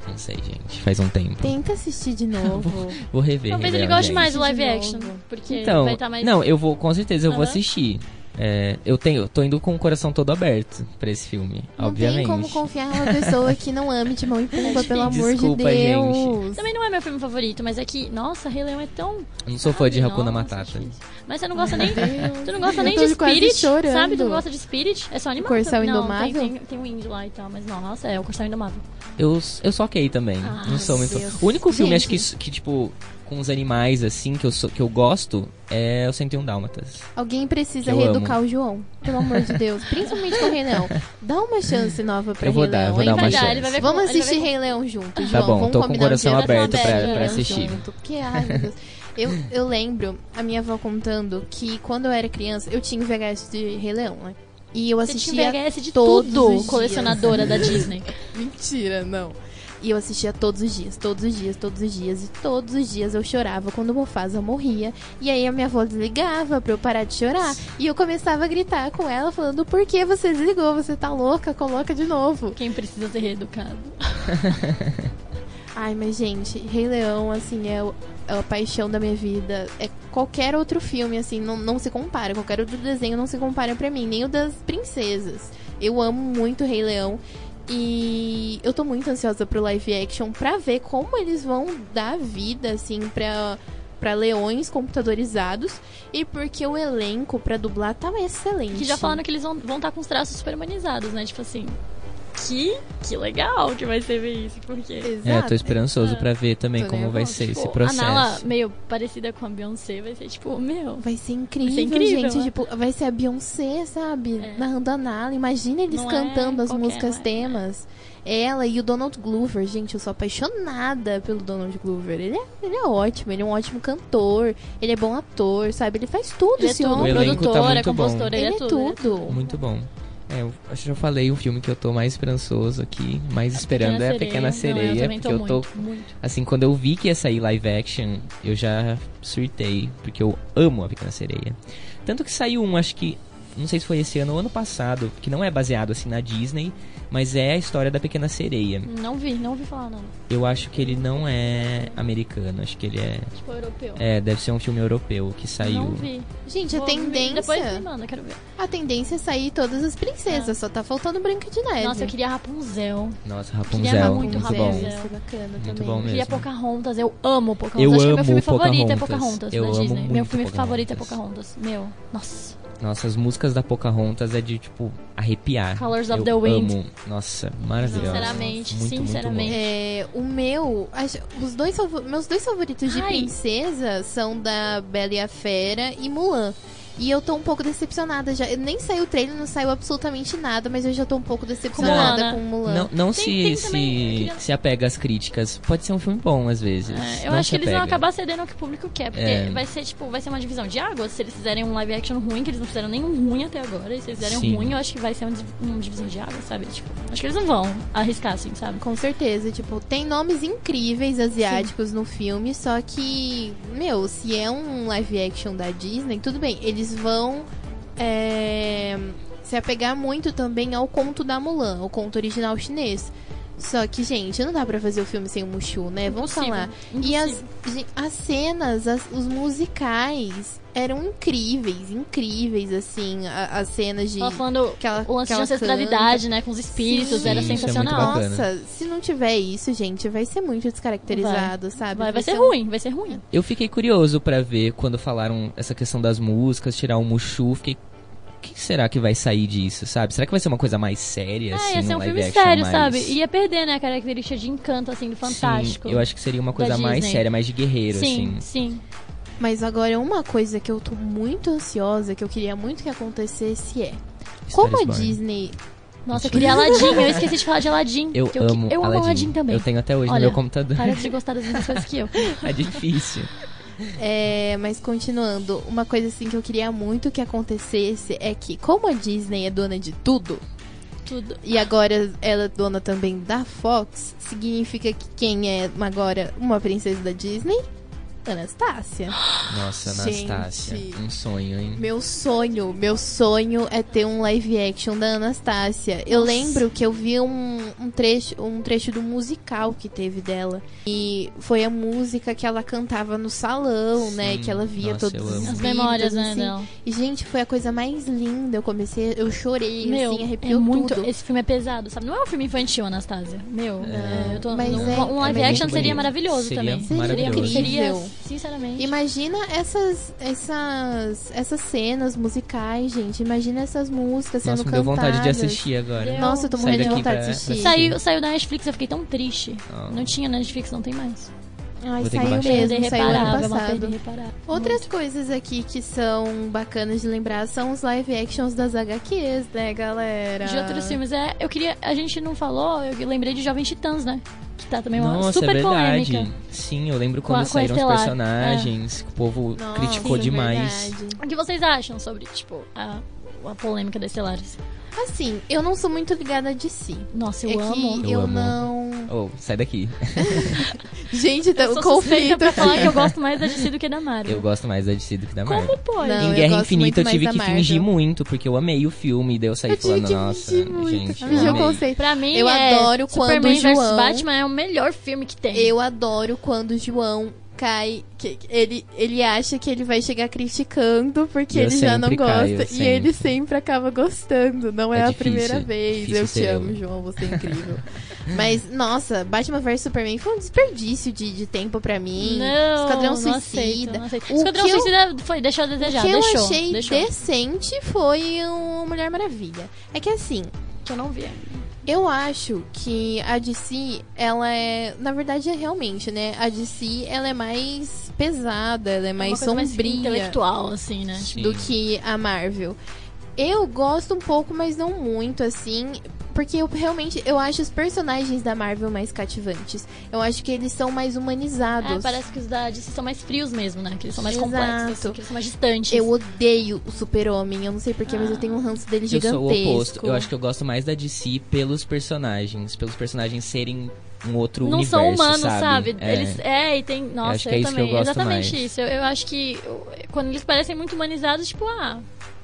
Não sei, gente, faz um tempo. Tenta assistir de *laughs* novo. Vou rever. Talvez Rei ele Leão, goste gente. mais do live action. Porque Então, vai estar mais. não, eu vou, com certeza eu vou Aham. assistir. É, eu tenho, eu tô indo com o coração todo aberto pra esse filme, Não obviamente. tem como confiar em uma pessoa que não ame Timão e Pumba, pelo amor Desculpa, de Deus. Também não é meu filme favorito, mas é que, nossa, Rei Leão é tão. Eu não sou fã de? Hakuna Nossa, Matata. Mas você não gosta nem. Tu não gosta nem de Spirit, chorando. sabe? Tu não gosta de Spirit? É só animado. Corcel não, Indomável? Tem, tem, tem o índio lá e tal, mas não, nossa, é o Corcel Indomável. Eu, eu sou ok também. Ah, não sou muito. Deus. O único filme, Gente. acho que, que, tipo, com os animais, assim, que eu, sou, que eu gosto é o 101 Dálmatas. Alguém precisa reeducar o João, pelo amor de Deus. Principalmente com o Rei Leão. Dá uma chance nova pra Eu vou Rei dar, Leão, eu vou dar uma dar, chance. com- Vamos assistir ver Rei Leão junto, João. Tá bom, Vamos tô com o um coração aberto pra pra- pra assistir. junto, Porque, ai, meu Deus. Eu, eu lembro a minha avó contando que quando eu era criança, eu tinha o VHS de Rei Leão, né? E eu Você tinha assistia VHS de todos os tudo, dias. colecionadora da *laughs* Disney. Mentira, não. E eu assistia todos os dias, todos os dias, todos os dias. E todos os dias eu chorava quando o Mufasa morria. E aí a minha avó desligava pra eu parar de chorar. E eu começava a gritar com ela, falando: Por que você desligou? Você tá louca? Coloca de novo. Quem precisa ser reeducado. *laughs* Ai, mas gente, Rei Leão, assim, é, o- é a paixão da minha vida. É qualquer outro filme, assim, não, não se compara. Qualquer outro desenho não se compara pra mim. Nem o das princesas. Eu amo muito Rei Leão. E eu tô muito ansiosa pro live action pra ver como eles vão dar vida, assim, pra, pra leões computadorizados. E porque o elenco pra dublar tá excelente. Que já falaram que eles vão estar com os traços super humanizados, né? Tipo assim. Que, que legal que vai ser ver isso, porque. Exato. É, eu tô esperançoso É. pra ver também Tô como vai ser Tipo, esse A processo. Nala meio parecida com a Beyoncé vai ser tipo, meu. Vai ser incrível, incrível, gente. né? Tipo, vai ser a Beyoncé, sabe? É. Narrando a Nala. Imagina eles Não é cantando as qualquer, músicas não é. temas. Ela e o Donald Glover. Gente, eu sou apaixonada pelo Donald Glover. Ele é, ele é ótimo, ele é um ótimo cantor. Ele é bom ator, sabe? Ele faz tudo Ele é esse tudo, O homem. elenco tá produtor, é muito bom. compositor, ele, Ele é é tudo. ele é tudo. Muito bom. É, eu acho que já falei o filme que eu tô mais esperançoso aqui, mais esperando é a Pequena Não, eu Sereia, porque eu tô muito, muito. Assim, quando eu vi que ia sair live action, eu já surtei, porque eu amo a Pequena Sereia. Tanto que saiu um, acho que, não sei se foi esse ano ou ano passado, que não é baseado assim na Disney, mas é a história da Pequena Sereia. Não vi, não vi falar, não. Eu acho que ele não é americano, acho que ele é. Tipo, europeu. É, deve ser um filme europeu que saiu. Não vi. Gente, a Vou ver. tendência. Depois me manda, quero ver. A tendência é sair todas as princesas. Só tá faltando Branca de Neve. Nossa, eu queria Rapunzel. Nossa, Queria Rapunzel, muito muito, Rapunzel. bom. Ser bacana Muito também. bom Eu queria mesmo. Pocahontas. Eu amo Pocahontas. Eu Acho que meu amo filme favorito é Pocahontas. Pocahontas Eu da amo Disney. Meu filme favorito é Pocahontas. Pocahontas. Meu, nossa. Nossa, as músicas da Pocahontas é de, tipo, arrepiar. Colors of eu the Wind. Amo. Nossa, maravilhosa. Sinceramente, Muito, muito sinceramente. bom. É, o meu, os dois meus dois favoritos de Ai. princesa são da Bela e a Fera e Mulan. E eu tô um pouco decepcionada já. Nem saiu o trailer, não saiu absolutamente nada, mas eu já tô um pouco decepcionada né? com Mulan. Não, não Tem- se, tem se, também- se apega às críticas. Pode ser um filme bom, às vezes. É, eu Não acho que eles vão acabar cedendo ao que o público quer, porque É. vai ser tipo, vai ser uma divisão de águas. Se eles fizerem um live action ruim, que eles não fizeram nenhum ruim até agora, e se eles fizerem Sim. ruim, eu acho que vai ser uma, uma divisão de águas, sabe? Tipo, acho que eles não vão arriscar assim, sabe? Com certeza, tipo, tem nomes incríveis asiáticos no filme, só que, meu, se é um live action da Disney, tudo bem, eles vão é, se apegar muito também ao conto da Mulan, o conto original chinês. Só que, gente, não dá pra fazer o filme sem o Mushu, né? Vamos Impossível, falar. E as, impossível. as cenas, as- os musicais eram incríveis, incríveis, assim. as cenas de. Ela falando que ela- o lance de ancestralidade, né? Com os espíritos, Sim, era é sensacional. bacana. Nossa, se não tiver isso, gente, vai ser muito descaracterizado, sabe? Vai, vai ser um- ruim, vai ser ruim. Eu fiquei curioso pra ver quando falaram essa questão das músicas, tirar o Mushu, fiquei. Que será que vai sair disso, sabe? Será que vai ser uma coisa mais séria, assim, é, ia ser um um live filme sério, mais... sabe? Ia perder, né, a característica de encanto, assim, do fantástico. Sim, eu acho que seria uma coisa mais Disney. séria, mais de guerreiro, Sim, assim. sim. Mas agora, uma coisa que eu tô muito ansiosa, que eu queria muito que acontecesse é. Como a Born. Disney. Nossa, eu queria Aladdin, eu *laughs* esqueci de falar de Aladdin. Eu amo eu amo Aladdin. Aladdin também. Eu tenho até hoje Olha, no meu computador. Para de gostar das mesmas coisas que eu. *laughs* é difícil. É, mas continuando, uma coisa assim que eu queria muito que acontecesse é que, como a Disney é dona de tudo, Tudo. e agora ela é dona também da Fox, significa que quem é agora uma princesa da Disney? Anastácia. Nossa, Gente. Anastácia. Um sonho, hein? Meu sonho, meu sonho é ter um live action da Anastácia. Eu Nossa. lembro que eu vi um, um trecho, um trecho do musical que teve dela. E foi a música que ela cantava no salão, né? Sim. Que ela via Nossa, os. As vídeos, memórias, né, assim. dela. E, gente, foi a coisa mais linda. Eu comecei, eu chorei, Meu, assim, é arrepiou muito. tudo. Esse filme é pesado, sabe? Não é um filme infantil, Anastasia. Meu, é, eu tô. Mas um, é- um live é action seria maravilhoso Seria também. maravilhoso. Seria, seria, Incrível. Sinceramente. Imagina essas, essas, essas cenas musicais, gente. Imagina essas músicas Nossa, sendo me deu vontade de cantadas. assistir agora. Deu. Nossa, eu tô morrendo de vontade pra- de assistir. Saiu, saiu da Netflix, eu fiquei tão triste. Ah. Não tinha Netflix, não tem mais. Ai, Vou saiu mesmo, saiu ano passado. Outras coisas aqui que são bacanas de lembrar são os live actions das HQs, né, galera? De outros filmes, é. Eu queria. A gente não falou, eu lembrei de Jovens Titãs, né? Que tá também uma Nossa, super é verdade. polêmica. Sim, eu lembro quando com a saíram os Estelar, personagens, que o povo Nossa, criticou sim, demais. verdade. O que vocês acham sobre, tipo, a, a polêmica das Estelares? Assim, eu não sou muito ligada a DC. Nossa, é eu amo. que Eu eu, amo. não. Oh, sai daqui. *laughs* Gente, tá Eu um sou conflito. pra falar que eu gosto mais da DC do que da Marvel. Eu gosto mais da DC do que da Marvel. Como pode? Não, em eu Guerra Infinita eu tive que Marvel. fingir muito, porque eu amei o filme, e daí eu saí Eu tive falando, que nossa, fingir muito. gente, Fingir eu o amei. conceito. Pra mim, Eu é adoro quando Superman o vs João- Batman é o melhor filme que tem. Eu adoro quando o João cai. Que ele, ele acha que ele vai chegar criticando porque Eu ele já não sempre gosta. caio, e ele sempre acaba gostando. Não é, É a difícil, primeira vez. Eu te amo, eu. João. Você é incrível. *laughs* Mas, nossa, Batman vs Superman foi um desperdício de, de tempo pra mim. Não, Esquadrão não Suicida. aceito, não aceito. O Esquadrão que eu- Suicida foi, deixou a desejar, o que eu deixou. achei deixou. decente foi o Mulher Maravilha. É que assim, Que eu não vi. Eu acho que a DC, ela é. Na verdade, é realmente, né? A DC, ela é mais pesada, ela é mais é uma coisa sombria mais intelectual, assim, né? Sim. do que a Marvel. Eu gosto um pouco, mas não muito, assim. Porque eu realmente eu acho os personagens da Marvel mais cativantes. Eu acho que eles são mais humanizados. É, parece que os da DC são mais frios mesmo, né? Que eles são mais Exato. complexos, assim, que eles são mais distantes. Eu odeio o Super-Homem. Eu não sei porquê, mas eu tenho um ranço dele Eu gigantesco. sou o oposto. Eu acho que eu gosto mais da DC pelos personagens. Pelos personagens serem um outro não universo, são humanos, sabe? sabe? É. Eles, é, e tem. Nossa, acho que é eu isso que eu também. gosto Exatamente mais. isso. Eu, eu acho que eu- quando eles parecem muito humanizados, tipo, ah,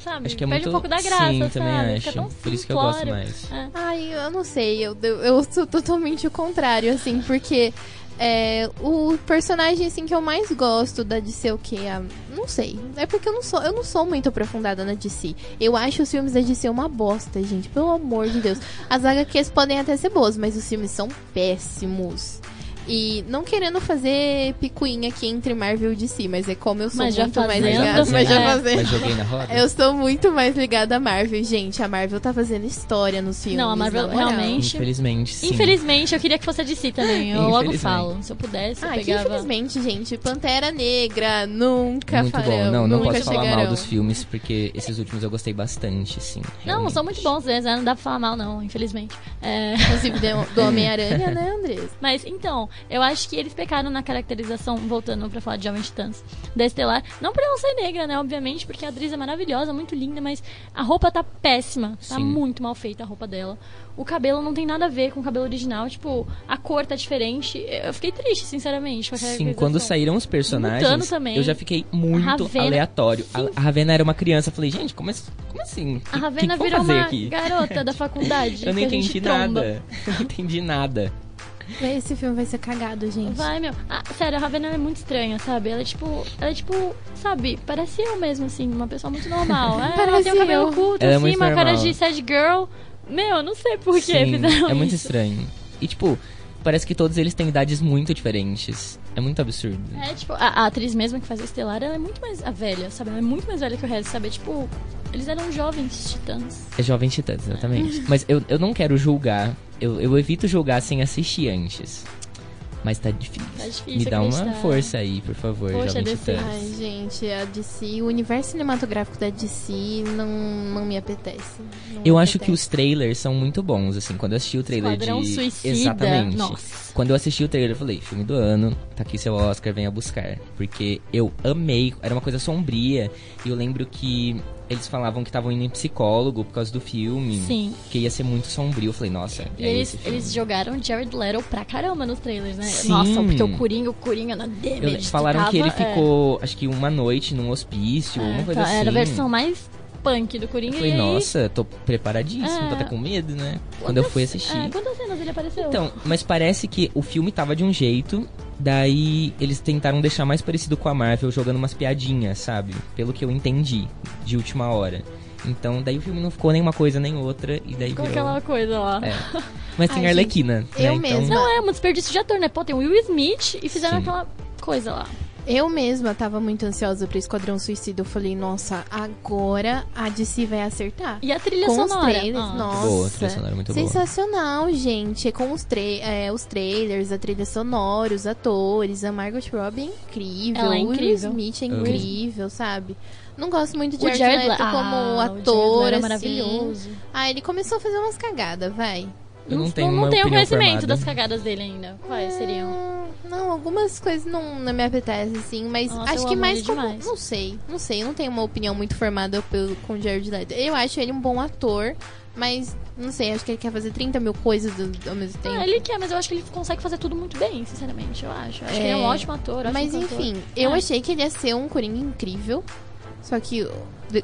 sabe? Acho que é Perde muito... um pouco da graça, Sim, sabe? também Fica acho. tão Por isso que eu gosto mais. É. Ai, eu não sei. Eu, eu, eu sou totalmente o contrário, assim, porque é, o personagem assim que eu mais gosto da DC o que a não sei. É porque eu não sou, eu não sou muito aprofundada na DC. Eu acho os filmes da DC uma bosta, gente, pelo amor de Deus. As HQs podem até ser boas, mas os filmes são péssimos. E não querendo fazer picuinha aqui entre Marvel e DC, mas é como eu sou Mas já muito mais ligada, mas já é. fazendo. Mas joguei na roda? Eu sou muito mais ligada a Marvel, gente. A Marvel tá fazendo história nos filmes. Não, a Marvel realmente- Infelizmente, sim. Infelizmente, eu queria que fosse a DC também. Eu logo falo. Se eu pudesse, eu Ah, que pegava. infelizmente, gente, Pantera Negra nunca Muito farão, bom. Não, não nunca posso falar chegarão. mal dos filmes, porque esses últimos eu gostei bastante, sim. Não, são muito bons, né? Não dá pra falar mal, não, infelizmente. É, Inclusive do, do *laughs* Homem-Aranha, né, Andrés? Mas então, Eu acho que eles pecaram na caracterização, voltando pra falar de Jovem Titãs, da Estelar. Não por ela ser negra, né? Obviamente, porque a atriz é maravilhosa, muito linda, mas a roupa tá péssima. Tá Sim. muito mal feita a roupa dela. O cabelo não tem nada a ver com o cabelo original. Tipo, a cor tá diferente. Eu fiquei triste, sinceramente, Sim, quando saíram os personagens, também. eu já fiquei muito Ravena- aleatório. A, Sim. a Ravena era uma criança, eu falei, gente, como, assim- como assim? A Ravena que que virou uma aqui? garota da faculdade. *laughs* Eu não entendi tromba. nada. *laughs* Eu não entendi nada. Esse filme vai ser cagado, gente. Vai, meu. Ah, sério, a Ravena é muito estranha, sabe? Ela é tipo. Ela é tipo, sabe, parece eu mesmo, assim, uma pessoa muito normal. *laughs* É, ela Parece tem o cabelo curto, Ela é assim, muito uma cara normal. de sad girl. Meu, eu não sei por que fizeram é muito isso. estranho. E tipo, parece que todos eles têm idades muito diferentes. É muito absurdo. É, tipo, a, a atriz mesmo que faz a Estelar, ela é muito mais a velha, sabe? Ela é muito mais velha que o resto, sabe? Tipo, eles eram jovens titãs. É Jovem Titãs, exatamente. Mas eu, eu não quero julgar. Eu, eu evito julgar sem assistir antes. Mas tá difícil. Tá difícil Me dá uma acreditar. força aí, por favor, Poxa, Jovem DC. Titãs. Ai, gente, a DC, o universo cinematográfico da DC não, não me apetece. Não Eu me acho que apetece. os trailers são muito bons, assim. Quando eu assisti o trailer Esquadrão de. Suicida. Exatamente. Nossa. Quando eu assisti o trailer, eu falei, filme do ano, tá aqui seu Oscar, venha buscar. Porque eu amei, era uma coisa sombria. E eu lembro que eles falavam que estavam indo em psicólogo por causa do filme. Sim. Que ia ser muito sombrio. Eu falei, nossa, E é eles, eles jogaram Jared Leto pra caramba nos trailers, né? Sim. Nossa, porque o Coringa, o Coringa na Damage. falaram que ele é, ficou, acho que uma noite num hospício, é, uma coisa assim. Era a versão mais punk do Coringa. Eu falei, aí, nossa, tô preparadíssimo, É. tô até com medo, né? Quando eu fui assistir. É, quantas cenas ele apareceu? Então, mas parece que o filme tava de um jeito, daí eles tentaram deixar mais parecido com a Marvel, jogando umas piadinhas, sabe? Pelo que eu entendi, de última hora. Então, daí o filme não ficou nem uma coisa nem outra, e daí Com virou... aquela coisa lá. É. *laughs* Mas tem Ai, Arlequina, gente, né? eu então, mesma- Não, é um desperdício de ator, né? Pô, tem o Will Smith e fizeram Sim. aquela coisa lá. Eu mesma tava muito ansiosa pro Esquadrão Suicida. Eu falei, nossa, agora a DC vai acertar. E a trilha com os sonora? trailers, Ah. nossa. Boa, a trilha sonora é muito boa. Sensacional, gente. Com os, tra é, os trailers, a trilha sonora, os atores, a Margot Robbie é incrível. Ela é O Will incrível. Smith é incrível, sabe? Não gosto muito de Jared, Jared Leto Le- como ah, o Jared ator, Leto é assim. maravilhoso. Ah, ele começou a fazer umas cagadas, vai. Eu não tenho não uma tenho conhecimento formada. das cagadas dele ainda. Quais seriam? Hum, Não, algumas coisas não, não me apetecem, assim, mas Nossa, acho que mais como. demais. Não sei, não sei, eu não tenho uma opinião muito formada pelo, com o Jared Leto. Eu acho ele um bom ator, mas não sei, acho que ele quer fazer 30 mil coisas do- ao mesmo tempo. Ah, ele quer, mas eu acho que ele consegue fazer tudo muito bem, sinceramente, eu acho. Acho que ele é um É, ótimo ator, ótimo Mas cantor. enfim, eu É. achei que ele ia ser um Coringa incrível. Só que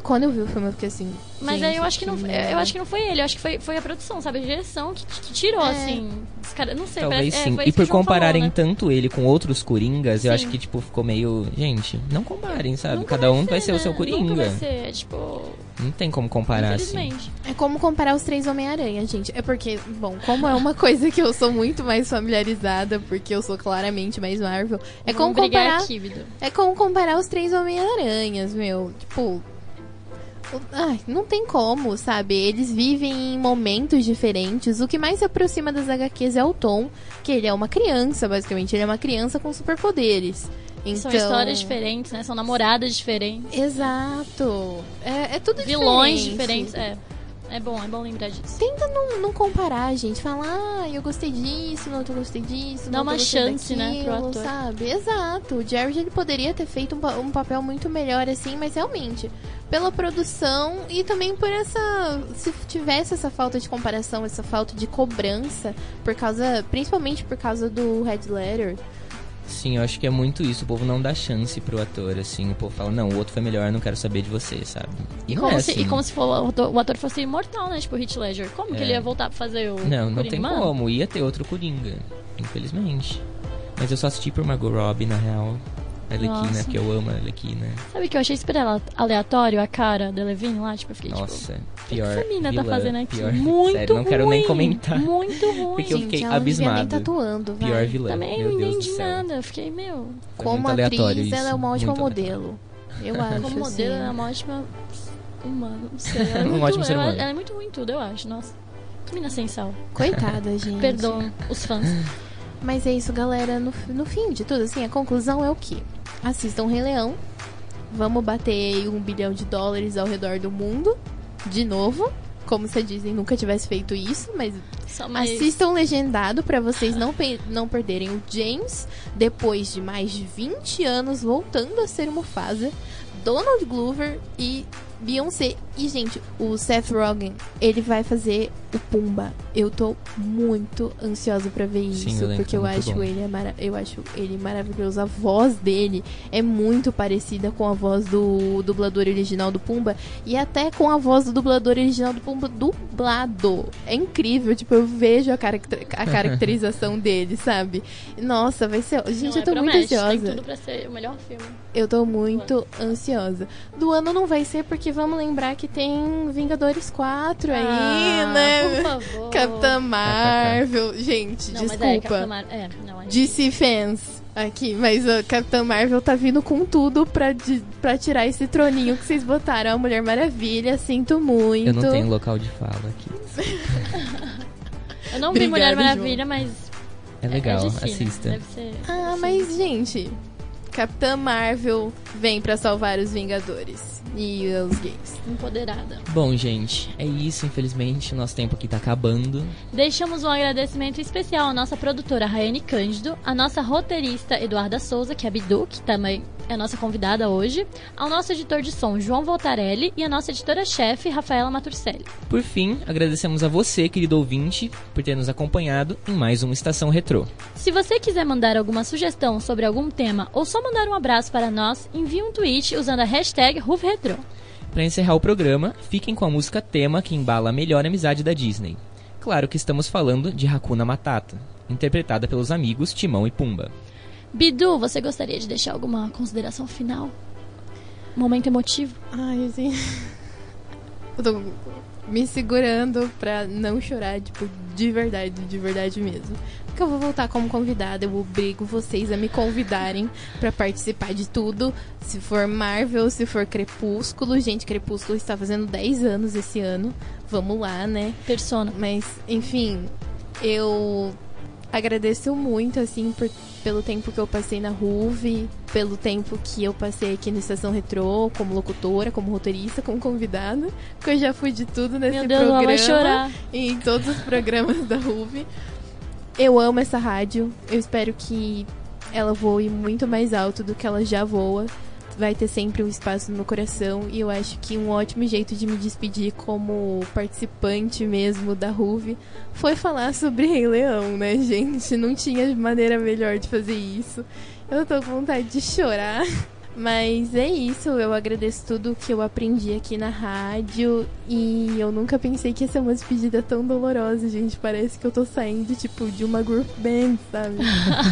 quando eu vi o filme eu fiquei assim. Mas aí eu acho que não foi, merda. eu acho que não foi ele, eu acho que foi, foi a produção, sabe? A direção que, que tirou, É. assim. Os cara, não sei, Talvez parece, é, sim. foi e que por o compararem falou, né? tanto ele com outros Coringas, eu Sim. acho que, tipo, ficou meio... Gente, não comparem, sabe? Nunca Cada um vai ser, o né? seu Nunca Coringa. vai ser, é, tipo, Não tem como comparar, assim. infelizmente. É como comparar os três Homem-Aranha, gente. É porque, bom, como é uma *laughs* coisa que eu sou muito mais familiarizada, porque eu sou claramente mais Marvel, é como Vamos brigar comparar. aqui. É como comparar os três Homem-Aranhas, meu. Tipo. Ai, não tem como, sabe? Eles vivem em momentos diferentes. O que mais se aproxima das HQs é o Tom, que ele é uma criança, basicamente. Ele é uma criança com superpoderes. Então... São histórias diferentes, né? São namoradas diferentes. Exato. É, é tudo Vilões diferente. diferentes, é. É bom, é bom lembrar disso. Tenta não, não comparar, gente. Falar, ah, eu gostei disso, não eu gostei disso. Dá não uma chance, né, pro daquilo, ator. Sabe? Exato. O Jared ele poderia ter feito um, um papel muito melhor assim, mas realmente, pela produção e também por essa. Se tivesse essa falta de comparação, essa falta de cobrança, por causa. Principalmente por causa do Red Letter. Sim, eu acho que é muito isso. O povo não dá chance pro ator, assim. O povo fala, não, o outro foi melhor, não quero saber de você, sabe? E Como é se, assim. E como se for, o ator- fosse imortal, né? Tipo o Heath Ledger. Como que É. ele ia voltar pra fazer o Não, não Coringa? tem como. Ia ter outro Coringa, infelizmente. Mas eu só assisti por Margot Robbie, na real. Arlequina, Nossa. porque eu amo a Arlequina. Sabe que eu achei super ale- aleatório a cara da Levine lá? Tipo, eu fiquei tipo... Nossa, O que pior. essa mina tá vilã, fazendo aqui? Pior. Muito *laughs* Sério, não quero nem ruim, comentar. Muito ruim. *laughs* Porque eu gente, fiquei ela não devia nem abismado. tatuando, vai. Pior vilã. Também Meu não entendi nada. Eu fiquei, meu... Foi Como atriz, isso, ela é uma ótima modelo. Eu acho. Como modelo, assim. ela é uma ótima. Não sei. Ela é *laughs* Um muito, ótimo ser ela, humano. ela é muito ruim em tudo, eu acho. Nossa. Que mina sem sal. Coitada, gente. Perdoam os fãs. Mas é isso, galera. No, no fim de tudo, assim, a conclusão é o que? Assistam Rei Leão. Vamos bater um bilhão de dólares ao redor do mundo. De novo. Como se a Disney nunca tivesse feito isso, mas Só mais... Assistam legendado pra vocês não, pe- não perderem o James, depois de mais de 20 anos voltando a ser Mufasa, Donald Glover e Beyoncé. E, gente, o Seth Rogen, ele vai fazer o Pumba. Eu tô muito ansiosa pra ver Sim, isso, elenco porque tá eu acho, bom. ele é mara- eu acho ele maravilhoso. A voz dele é muito parecida com a voz do dublador original do Pumba e até com a voz do dublador original do Pumba dublado. É incrível, tipo, eu vejo a, caracter- a caracterização *laughs* dele, sabe? Nossa, vai ser. Gente, Não, eu tô é, muito ansiosa. Tem tudo pra ser o melhor filme. Eu tô muito ansiosa. Do ano não vai ser porque vamos lembrar que tem Vingadores 4 aí, Ah, né? Por *laughs* favor. Capitã Marvel. Gente, Não, mas é, desculpa. Capitã Mar... É, não, gente- DC fans aqui, mas a Capitã Marvel tá vindo com tudo pra, de- pra tirar esse troninho que vocês botaram. A Mulher Maravilha, sinto muito. Eu não tenho local de fala aqui. Eu não vi Mulher Maravilha, mas. É legal, é né? assista. Deve ser. Ah, mas, gente, Capitã Marvel vem pra salvar os Vingadores e os gays. Empoderada. Bom, gente, é isso. Infelizmente, o nosso tempo aqui tá acabando. Deixamos um agradecimento especial à nossa produtora Raiane Cândido, à nossa roteirista Eduarda Souza, que é a Bidu, que também é a nossa convidada hoje, ao nosso editor de som João Voltarelli e à nossa editora-chefe Rafaela Maturcelli. Por fim, agradecemos a você, querido ouvinte, por ter nos acompanhado em mais uma Estação Retrô. Se você quiser mandar alguma sugestão sobre algum tema ou só mandar um abraço para nós, envie um tweet usando a hashtag RufRetro. Para encerrar o programa, fiquem com a música tema que embala a melhor amizade da Disney. Claro que estamos falando de Hakuna Matata, interpretada pelos amigos Timão e Pumba. Bidu, você gostaria de deixar alguma consideração final? Momento emotivo? Ai, assim. Eu tô me segurando pra não chorar, tipo, de verdade, de verdade mesmo. Porque eu vou voltar como convidada, eu obrigo vocês a me convidarem pra participar de tudo. Se for Marvel, se for Crepúsculo. Gente, Crepúsculo está fazendo 10 anos esse ano. Vamos lá, né? Persona. Mas, enfim, eu agradeço muito, assim, por- pelo tempo que eu passei na RUV, pelo tempo que eu passei aqui no Estação Retrô, como locutora, como roteirista, como convidada, porque eu já fui de tudo nesse Meu Deus, programa vai chorar. *laughs* e em todos os programas da RUV. Eu amo essa rádio, eu espero que ela voe muito mais alto do que ela já voa. Vai ter sempre um espaço no meu coração e eu acho que um ótimo jeito de me despedir como participante mesmo da RUV foi falar sobre Rei Leão, né, gente? Não tinha maneira melhor de fazer isso. Eu tô com vontade de chorar. Mas é isso, eu agradeço tudo que eu aprendi aqui na rádio e eu nunca pensei que ia ser uma despedida tão dolorosa, gente. Parece que eu tô saindo, tipo, de uma group band, sabe?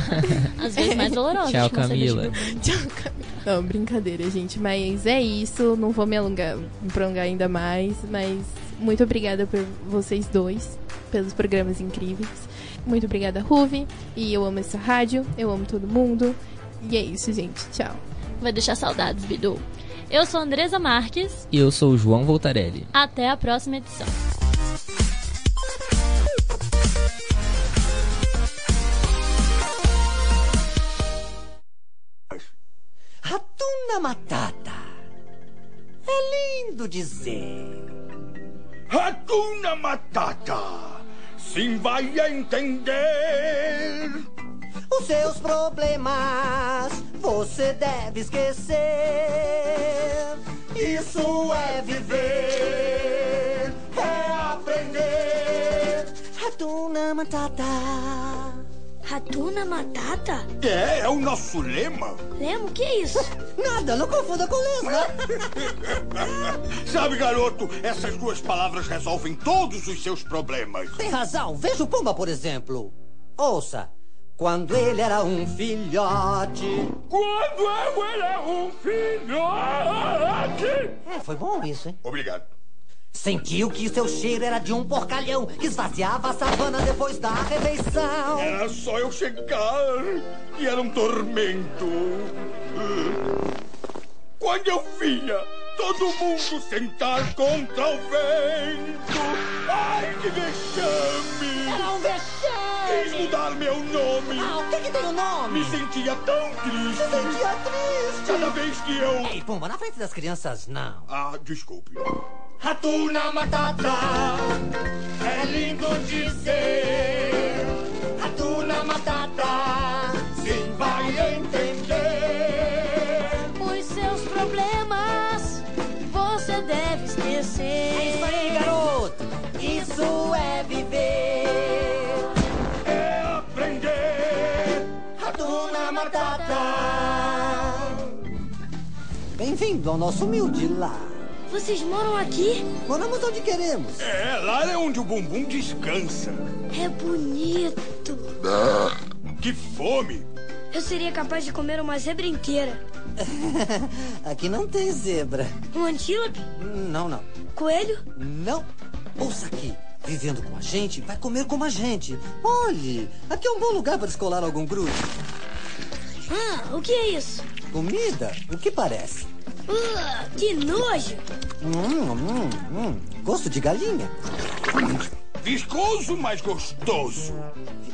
*laughs* Às vezes mais dolorosa. Tchau, tipo, Camila. Tchau, Camila. Não, brincadeira, gente. Mas é isso, não vou me alongar, me prolongar ainda mais. Mas muito obrigada por vocês dois, pelos programas incríveis. Muito obrigada, Ruve. E eu amo essa rádio, eu amo todo mundo. E é isso, gente. Tchau. Vai deixar saudades, Bidu. Eu sou Andresa Marques. E eu sou o João Voltarelli. Até a próxima edição. Ratuna Matata. É lindo dizer. Hakuna Matata. Sim, vai entender. Os seus problemas você deve esquecer. Isso é viver, é aprender. Ratuna Matata. Ratuna Matata? É, é o nosso lema. Lemo, que é isso? *laughs* Nada, não confunda com lesma. *laughs* Sabe, garoto, essas duas palavras resolvem todos os seus problemas. Tem razão. Veja o Pumba, por exemplo. Ouça. Quando ele era um filhote. Quando eu era um filhote. É, foi bom isso, hein? Obrigado. Sentiu que seu cheiro era de um porcalhão que esvaziava a savana depois da refeição. Era só eu chegar e era um tormento. Quando eu via todo mundo sentar contra o vento. Ai, que vexame! Era um vexame! Mudar meu nome. Ah, o que que tem o nome? Me sentia tão triste. Se sentia triste. Cada vez que eu. Ei, Pumba, na frente das crianças, não. Ah, desculpe. Ratuna Matata, é lindo dizer. Ratuna Matata, Bem-vindo ao nosso humilde lar. Vocês moram aqui? Moramos onde queremos. É, lá é onde o bumbum descansa. É bonito. Que fome! Eu seria capaz de comer uma zebra inteira. *laughs* Aqui não tem zebra. Um antílope? Não, não. Coelho? Não. Ouça aqui. Vivendo com a gente, vai comer como a gente. Olhe, aqui é um bom lugar para escolar algum grupo. Ah, o que é isso? Comida? O que parece? Uh, que nojo! Hum, hum, hum. Gosto de galinha. Viscoso, mas gostoso.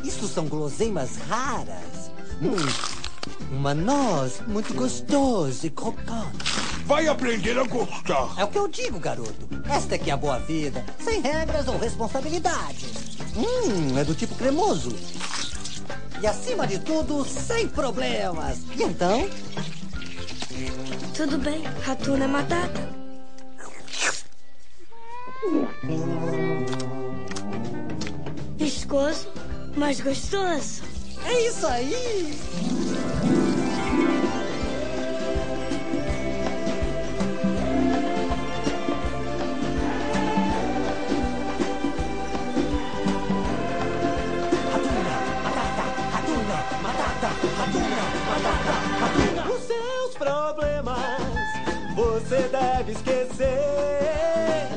Isso são guloseimas raras. Hum, uma noz muito gostosa e crocante. Vai aprender a gostar. É o que eu digo, garoto. Esta é que é a boa vida, sem regras ou responsabilidades. Hum, é do tipo cremoso. E acima de tudo, sem problemas. E então? Tudo bem, Ratuna Matata. Viscoso, mas gostoso. É isso aí! Os seus problemas você deve esquecer.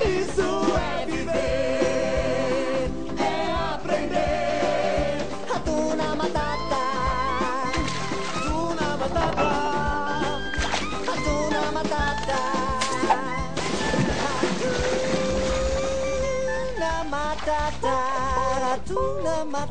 Isso é viver, é aprender. Hatuna Matata! Hakuna Matata. Hatuna Matata! Hatuna Matata! Hatuna Matata!